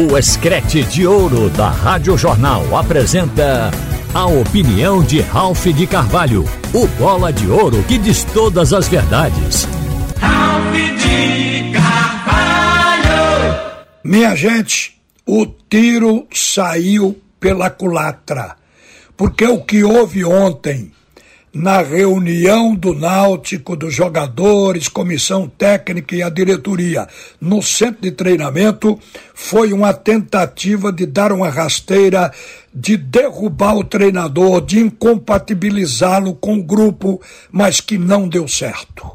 O Escrete de Ouro da Rádio Jornal apresenta a opinião de Ralph de Carvalho, o bola de ouro que diz todas as verdades. Ralph de Carvalho! Minha gente, o tiro saiu pela culatra, porque o que houve ontem na reunião do Náutico, dos jogadores, comissão técnica e a diretoria no centro de treinamento foi uma tentativa de dar uma rasteira, de derrubar o treinador, de incompatibilizá-lo com o grupo, mas que não deu certo.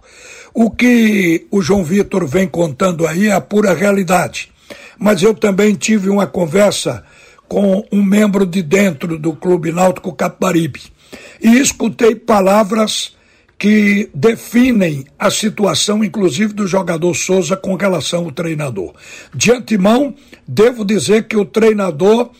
O que o João Vitor vem contando aí é a pura realidade. Mas eu também tive uma conversa com um membro de dentro do Clube Náutico Capibaribe e escutei palavras que definem a situação, inclusive do jogador Souza, com relação ao treinador. De antemão, devo dizer que o treinador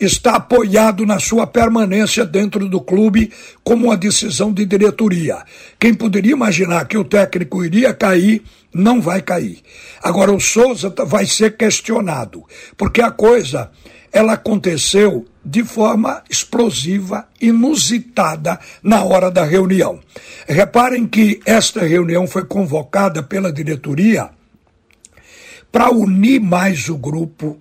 está apoiado na sua permanência dentro do clube como uma decisão de diretoria. Quem poderia imaginar que o técnico iria cair, não vai cair. Agora, o Souza vai ser questionado, porque a coisa ela aconteceu de forma explosiva, inusitada na hora da reunião. Reparem que esta reunião foi convocada pela diretoria para unir mais o grupo,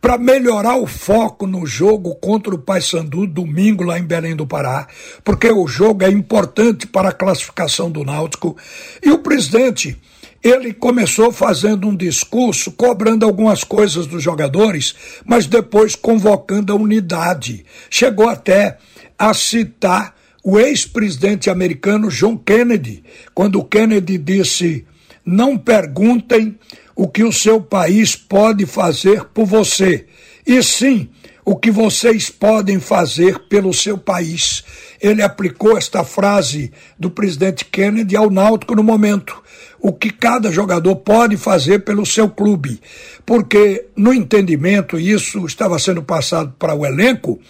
para melhorar o foco no jogo contra o Paysandu domingo lá em Belém do Pará, porque o jogo é importante para a classificação do Náutico. E o presidente ele começou fazendo um discurso, cobrando algumas coisas dos jogadores, mas depois convocando a unidade. Chegou até a citar o ex-presidente americano John Kennedy, quando Kennedy disse: Não perguntem o que o seu país pode fazer por você, e sim o que vocês podem fazer pelo seu país. Ele aplicou esta frase do presidente Kennedy ao Náutico no momento. O que cada jogador pode fazer pelo seu clube. Porque, no entendimento, isso estava sendo passado para o elenco,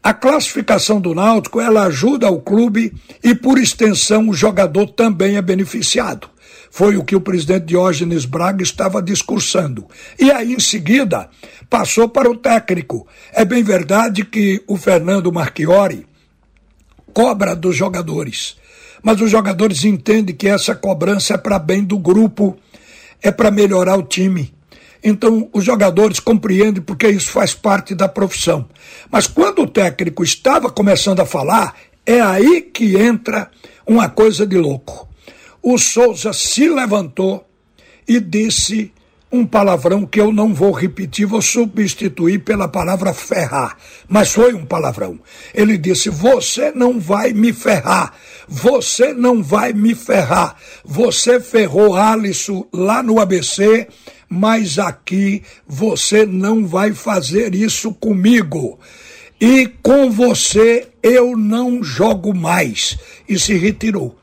a classificação do Náutico ela ajuda o clube e, por extensão, o jogador também é beneficiado. Foi o que o presidente Diógenes Braga estava discursando. E aí, em seguida, passou para o técnico. É bem verdade que o Fernando Marchiori cobra dos jogadores, mas os jogadores entendem que essa cobrança é para bem do grupo, é para melhorar o time. Então, os jogadores compreendem porque isso faz parte da profissão. Mas quando o técnico estava começando a falar, é aí que entra uma coisa de louco o Souza se levantou e disse um palavrão que eu não vou repetir, vou substituir pela palavra ferrar, mas foi um palavrão. Ele disse: Você não vai me ferrar, você não vai me ferrar. Você ferrou Alisson lá no ABC, mas aqui você não vai fazer isso comigo. E com você eu não jogo mais. E se retirou.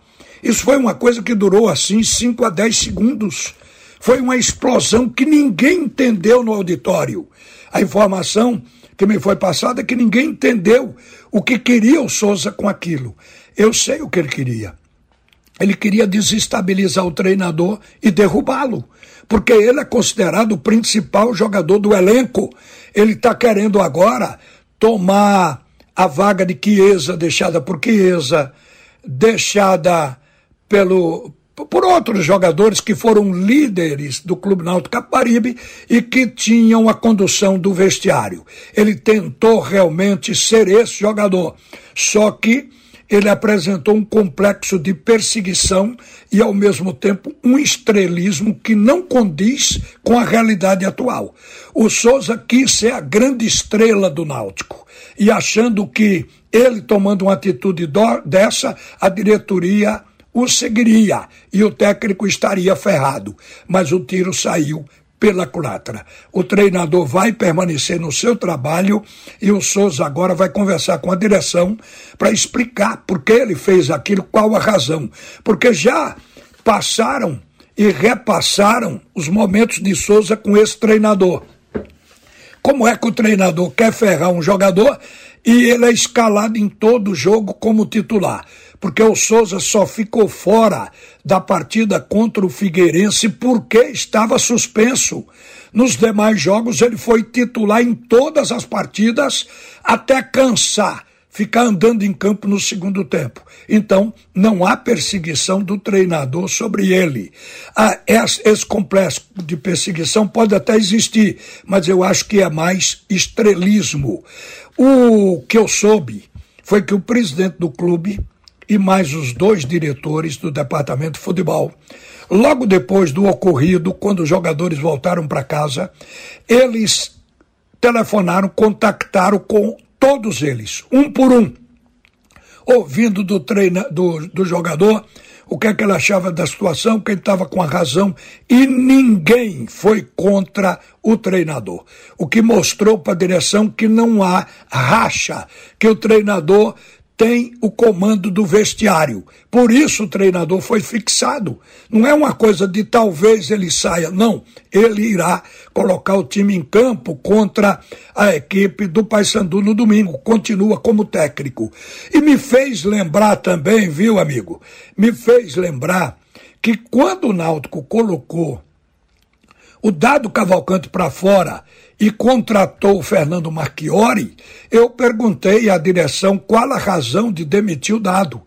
Isso foi uma coisa que durou assim 5 a 10 segundos. Foi uma explosão que ninguém entendeu no auditório. A informação que me foi passada é que ninguém entendeu o que queria o Souza com aquilo. Eu sei o que ele queria. Ele queria desestabilizar o treinador e derrubá-lo, porque ele é considerado o principal jogador do elenco. Ele está querendo agora tomar a vaga de Chiesa, deixada por Chiesa, deixada pelo, por outros jogadores que foram líderes do Clube Náutico Caparibe e que tinham a condução do vestiário. Ele tentou realmente ser esse jogador, só que ele apresentou um complexo de perseguição e, ao mesmo tempo, um estrelismo que não condiz com a realidade atual. O Souza quis ser a grande estrela do Náutico e achando que ele tomando uma atitude dessa, a diretoria o seguiria e o técnico estaria ferrado. Mas o tiro saiu pela culatra. O treinador vai permanecer no seu trabalho e o Souza agora vai conversar com a direção para explicar por que ele fez aquilo, qual a razão. Porque já passaram e repassaram os momentos de Souza com esse treinador. Como é que o treinador quer ferrar um jogador e ele é escalado em todo jogo como titular? porque o Souza só ficou fora da partida contra o Figueirense porque estava suspenso. Nos demais jogos, ele foi titular em todas as partidas até cansar ficar andando em campo no segundo tempo. Então, não há perseguição do treinador sobre ele. Ah, esse complexo de perseguição pode até existir, mas eu acho que é mais estrelismo. O que eu soube foi que o presidente do clube e mais os dois diretores do departamento de futebol, logo depois do ocorrido, quando os jogadores voltaram para casa, eles telefonaram, contactaram com todos eles, um por um, ouvindo do, treina, do, do jogador o que é que ele achava da situação, quem estava com a razão, e ninguém foi contra o treinador. O que mostrou para a direção que não há racha, que o treinador tem o comando do vestiário. Por isso o treinador foi fixado. Não é uma coisa de talvez ele saia, não. Ele irá colocar o time em campo contra a equipe do Paysandu no domingo. Continua como técnico. E me fez lembrar também, viu, amigo? Me fez lembrar que quando o Náutico colocou o dado Cavalcante para fora e contratou o Fernando Marchiori, eu perguntei à direção qual a razão de demitir o dado.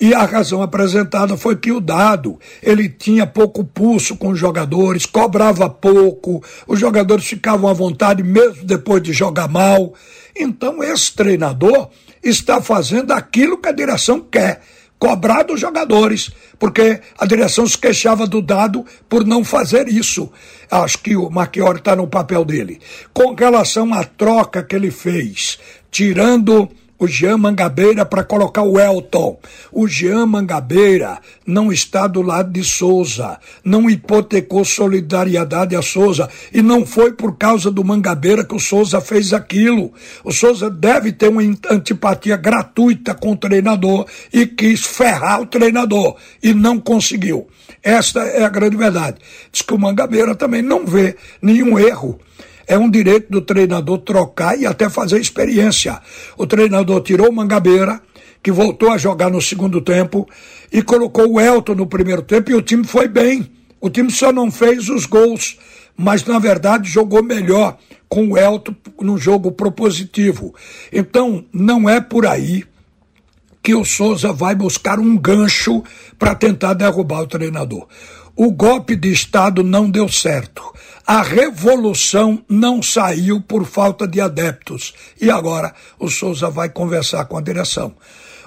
E a razão apresentada foi que o dado, ele tinha pouco pulso com os jogadores, cobrava pouco, os jogadores ficavam à vontade mesmo depois de jogar mal. Então esse treinador está fazendo aquilo que a direção quer cobrar dos jogadores, porque a direção se queixava do dado por não fazer isso. Acho que o Marchiori está no papel dele. Com relação à troca que ele fez, tirando o Jean Mangabeira para colocar o Elton. O Jean Mangabeira não está do lado de Souza, não hipotecou solidariedade a Souza e não foi por causa do Mangabeira que o Souza fez aquilo. O Souza deve ter uma antipatia gratuita com o treinador e quis ferrar o treinador e não conseguiu. Esta é a grande verdade. Diz que o Mangabeira também não vê nenhum erro é um direito do treinador trocar e até fazer experiência. O treinador tirou o Mangabeira, que voltou a jogar no segundo tempo, e colocou o Elton no primeiro tempo e o time foi bem. O time só não fez os gols, mas na verdade jogou melhor com o Elton no jogo propositivo. Então, não é por aí que o Souza vai buscar um gancho para tentar derrubar o treinador. O golpe de Estado não deu certo. A revolução não saiu por falta de adeptos. E agora o Souza vai conversar com a direção.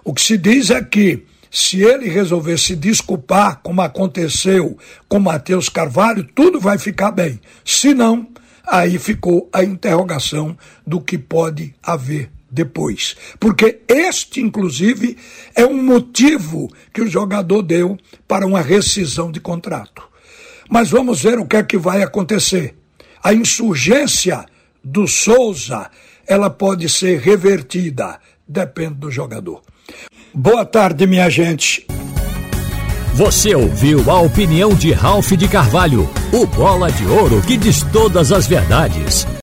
O que se diz é que se ele resolver se desculpar, como aconteceu com Matheus Carvalho, tudo vai ficar bem. Se não, aí ficou a interrogação do que pode haver depois. Porque este, inclusive, é um motivo que o jogador deu para uma rescisão de contrato. Mas vamos ver o que é que vai acontecer. A insurgência do Souza, ela pode ser revertida, depende do jogador. Boa tarde, minha gente. Você ouviu a opinião de Ralph de Carvalho, o bola de ouro que diz todas as verdades.